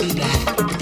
and black.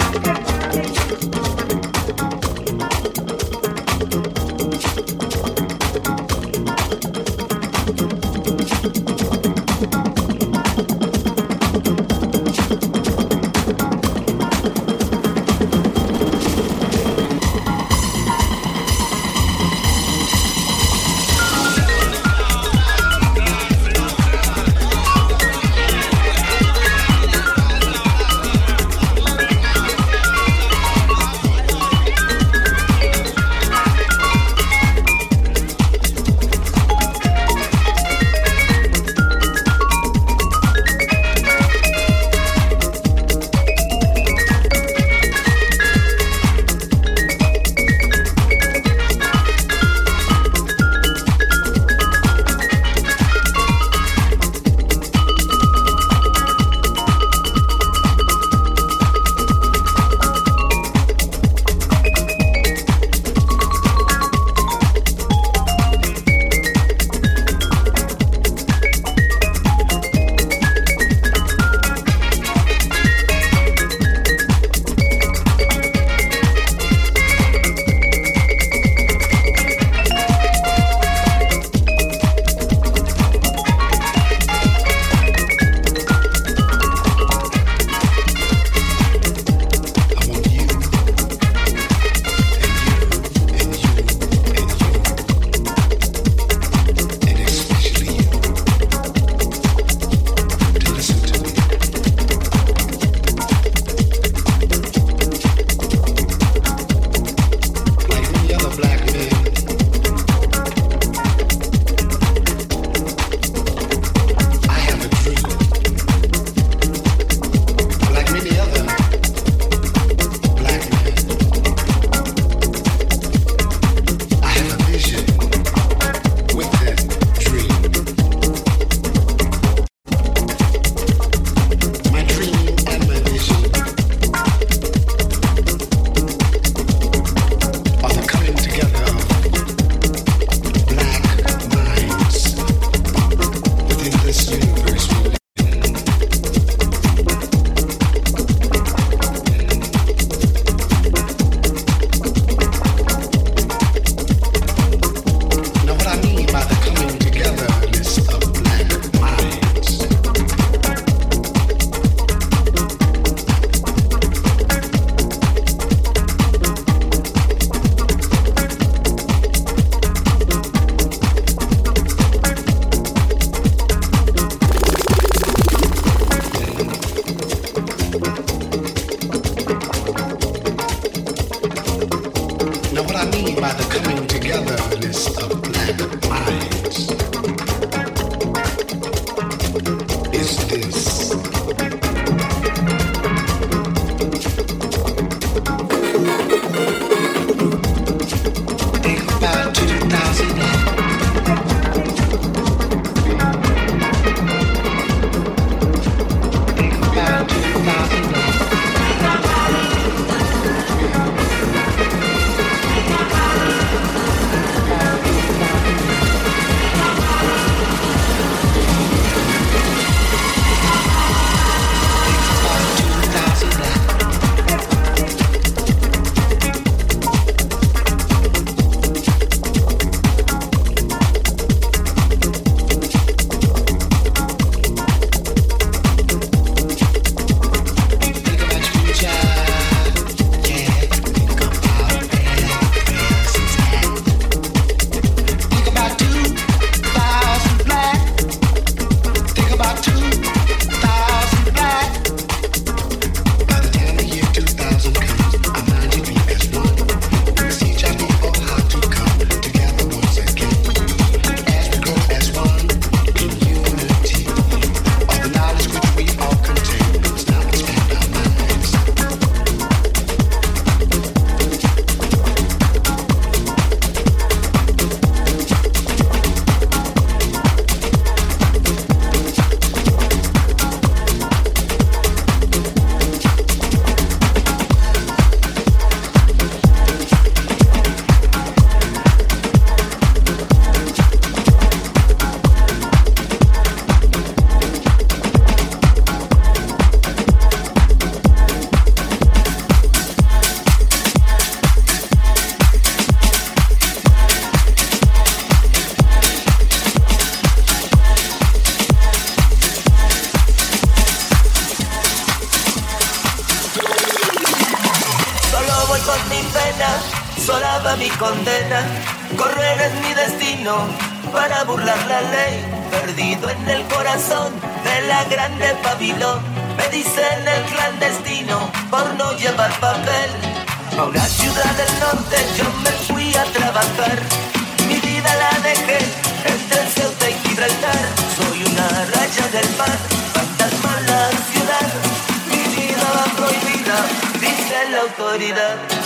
La autoridad.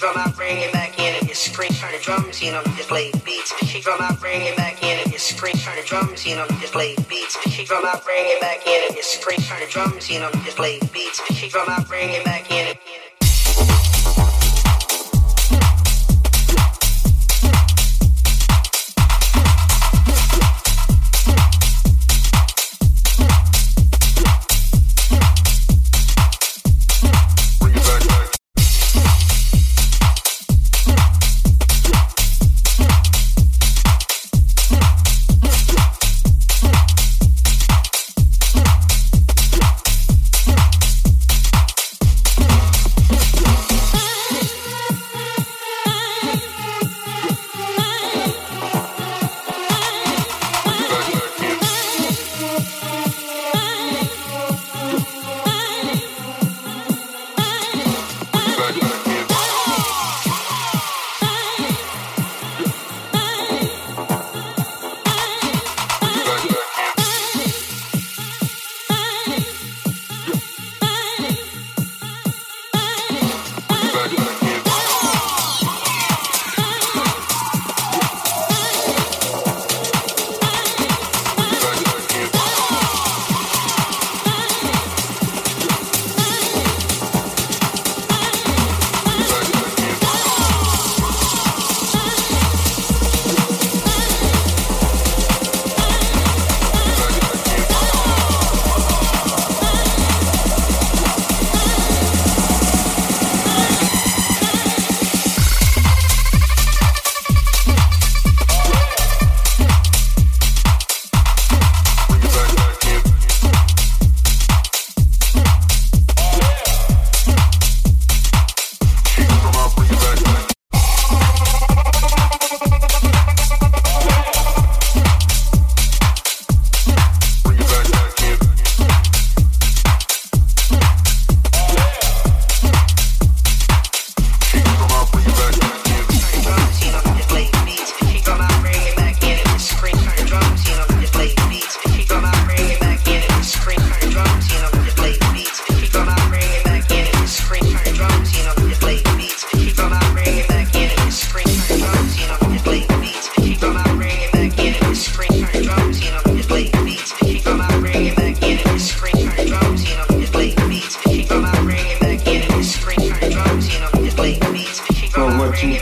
Drum out, bring it back in and just scream, turn the drum machine on, just play beats. She drum out, bring it back in and just scream, turn the drum machine on, just play beats. She drum out, bring it back in and just scream, turn the drum machine on, just play beats. She drum out, bring it back in and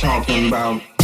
talking about?